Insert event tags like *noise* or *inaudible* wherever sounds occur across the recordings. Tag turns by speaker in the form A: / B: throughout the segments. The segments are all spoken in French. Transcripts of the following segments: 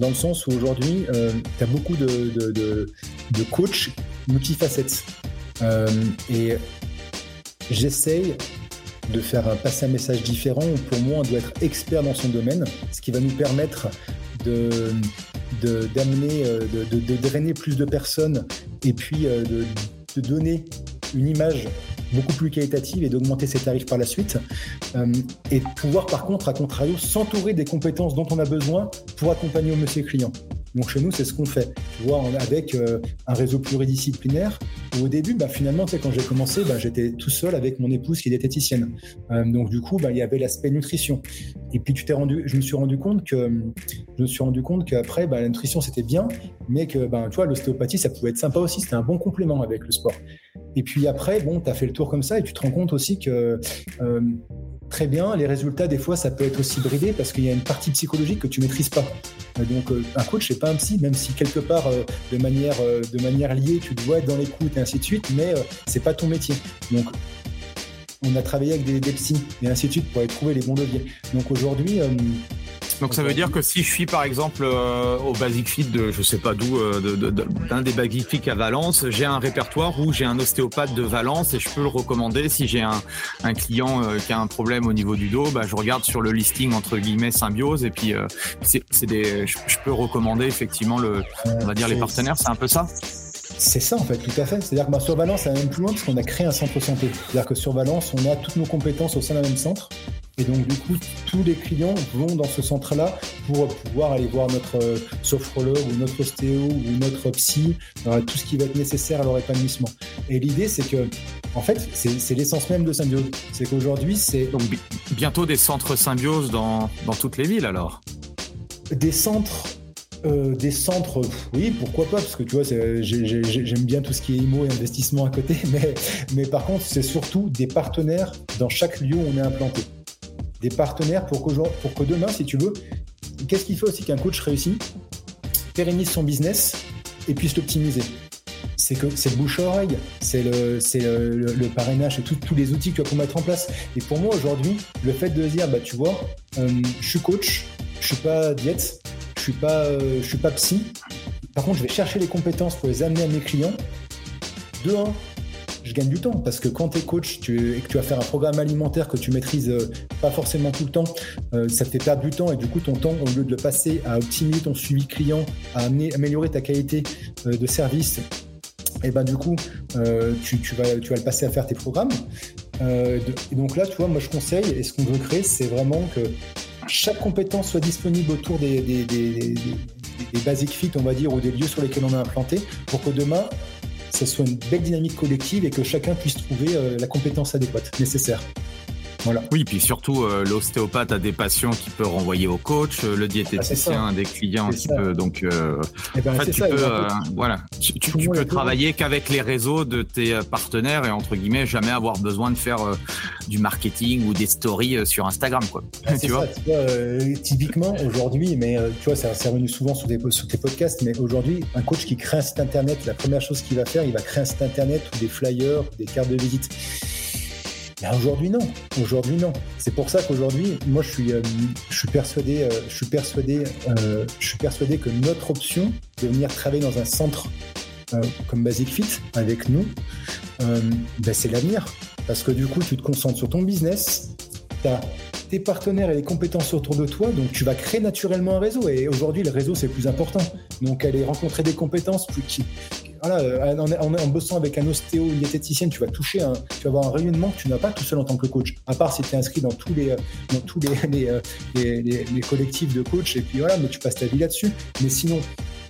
A: dans le sens où aujourd'hui, euh, tu as beaucoup de, de, coachs multifacettes. Euh, et j'essaye de faire passer un message différent où pour moi, on doit être expert dans son domaine, ce qui va nous permettre de d'amener, euh, de, drainer plus de personnes et puis de donner une image beaucoup plus qualitative et d'augmenter ses tarifs par la suite. Euh, et pouvoir par contre, à contrario, s'entourer des compétences dont on a besoin pour accompagner au monsieur client. Donc chez nous, c'est ce qu'on fait. Tu vois, avec euh, un réseau pluridisciplinaire. Au début, bah, finalement, tu sais, quand j'ai commencé, bah, j'étais tout seul avec mon épouse qui est diététicienne. Euh, donc du coup, bah, il y avait l'aspect nutrition. Et puis tu t'es rendu, je me suis rendu compte que je me suis rendu compte qu'après, bah, la nutrition c'était bien, mais que ben, tu vois, l'ostéopathie ça pouvait être sympa aussi. C'était un bon complément avec le sport. Et puis après, bon, tu as fait le tour comme ça et tu te rends compte aussi que euh, très bien, les résultats, des fois, ça peut être aussi bridé parce qu'il y a une partie psychologique que tu maîtrises pas. Donc, euh, un coach, c'est pas un psy, même si quelque part, euh, de, manière, de manière liée, tu dois être dans l'écoute et ainsi de suite, mais c'est pas ton métier. Donc, on a travaillé avec des, des psys et ainsi de suite pour aller trouver les bons leviers. Donc aujourd'hui,
B: Donc ça veut dire que si je suis par exemple euh, au Basic Fit de je sais pas d'où euh, de- de- de- d'un des Basic Fit à Valence, j'ai un répertoire où j'ai un ostéopathe de Valence et je peux le recommander si j'ai un, un client euh, qui a un problème au niveau du dos, bah, je regarde sur le listing entre guillemets symbiose et puis c'est des je, peux recommander effectivement le on va dire les partenaires, c'est un peu ça?
A: C'est ça en fait, tout à fait. C'est-à-dire que bah, sur Valence, ça va même plus loin parce qu'on a créé un centre santé. C'est-à-dire que sur Valence, on a toutes nos compétences au sein d'un même centre. Et donc du coup, tous les clients vont dans ce centre-là pour pouvoir aller voir notre euh, sophrologue ou notre ostéo ou notre psy, euh, tout ce qui va être nécessaire à leur épanouissement. Et l'idée, c'est que, en fait, c'est l'essence même de Symbiose. C'est qu'aujourd'hui, c'est
B: Donc bi- bientôt des centres symbiose dans dans toutes les villes alors?
A: Des centres, euh, des centres, oui, pourquoi pas, parce que tu vois, j'aime bien tout ce qui est IMO et investissement à côté, *laughs* mais, mais par contre, c'est surtout des partenaires dans chaque lieu où on est implanté. Des partenaires pour, pour que demain, si tu veux, qu'est-ce qui fait aussi qu'un coach réussit Pérennise son business et puisse l'optimiser? C'est que c'est le bouche-oreille, c'est le, c'est le, parrainage, c'est tous les outils que tu vas pour mettre en place. Et pour moi, aujourd'hui, le fait de dire, bah, tu vois, euh, je suis coach, je suis pas diète, je suis pas, euh, je suis pas psy. Par contre, je vais chercher les compétences pour les amener à mes clients. De un, je gagne du temps parce que quand tu es coach et que tu vas faire un programme alimentaire que tu maîtrises euh, pas forcément tout le temps, euh, ça te fait perdre du temps et du coup ton temps, au lieu de le passer à optimiser ton suivi client, à améliorer ta qualité euh, de service, et ben du coup tu, vas, le passer à faire tes programmes. Et donc là, tu vois, moi je conseille et ce qu'on veut créer, c'est vraiment que chaque compétence soit disponible autour des, des- des basic fit, on va dire, ou des lieux sur lesquels on est implanté, pour que demain, ce soit une belle dynamique collective et que chacun puisse trouver euh, la compétence adéquate, nécessaire. Voilà.
B: Oui, puis surtout, euh, l'ostéopathe a des patients qui peut renvoyer au coach, euh, le diététicien a des clients qui
A: ça.
B: peut donc. euh,
A: Et ben,
B: en fait,
A: c'est
B: tu
A: ça,
B: peux, euh, voilà, tu, tu- peux travailler qu'avec les réseaux de tes partenaires et entre guillemets jamais avoir besoin de faire du marketing ou des stories sur Instagram, quoi.
A: Ah, *laughs*
B: tu vois?
A: ça, tu vois, typiquement aujourd'hui, mais tu vois, ça c'est revenu souvent sur, des, sur tes podcasts, mais aujourd'hui, un coach qui crée un site internet, la première chose qu'il va faire, il va créer un site internet ou des flyers, des cartes de visite. Mais aujourd'hui, non. Aujourd'hui, non. C'est pour ça qu'aujourd'hui, moi, je suis, euh, je suis persuadé, euh, je suis persuadé, euh, je suis persuadé que notre option de venir travailler dans un centre comme Basic Fit avec nous, ben, c'est l'avenir. Parce que du coup, tu te concentres sur ton business, tu as tes partenaires et les compétences autour de toi, donc tu vas créer naturellement un réseau. Et aujourd'hui, le réseau, c'est plus important. Donc, aller rencontrer des compétences plus qui, voilà, en, en, bossant avec un ostéo, une diététicienne, tu vas toucher, un, tu vas avoir un rayonnement que tu n'as pas tout seul en tant que coach. À part si tu es inscrit dans tous les, dans tous les, les, les, collectifs de coach, et puis voilà, mais tu passes ta vie là-dessus. Mais sinon,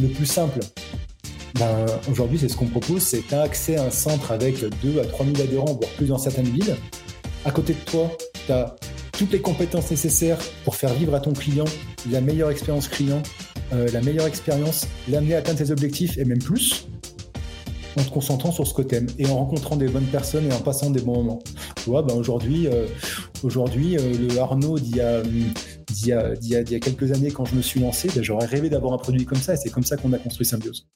A: le plus simple, ben, aujourd'hui, c'est ce qu'on propose, c'est tu as accès à un centre avec 2 à 3 000 adhérents, voire plus dans certaines villes. À côté de toi, tu as toutes les compétences nécessaires pour faire vivre à ton client la meilleure expérience client, euh, la meilleure expérience, l'amener à atteindre ses objectifs et même plus, en te concentrant sur ce que t'aimes et en rencontrant des bonnes personnes et en passant des bons moments. Tu vois, ben aujourd'hui, euh, aujourd'hui euh, le Arnaud d'il y, a, y, a, y, a, quelques années quand je me suis lancé, ben j'aurais rêvé d'avoir un produit comme ça et c'est comme ça qu'on a construit Symbiose.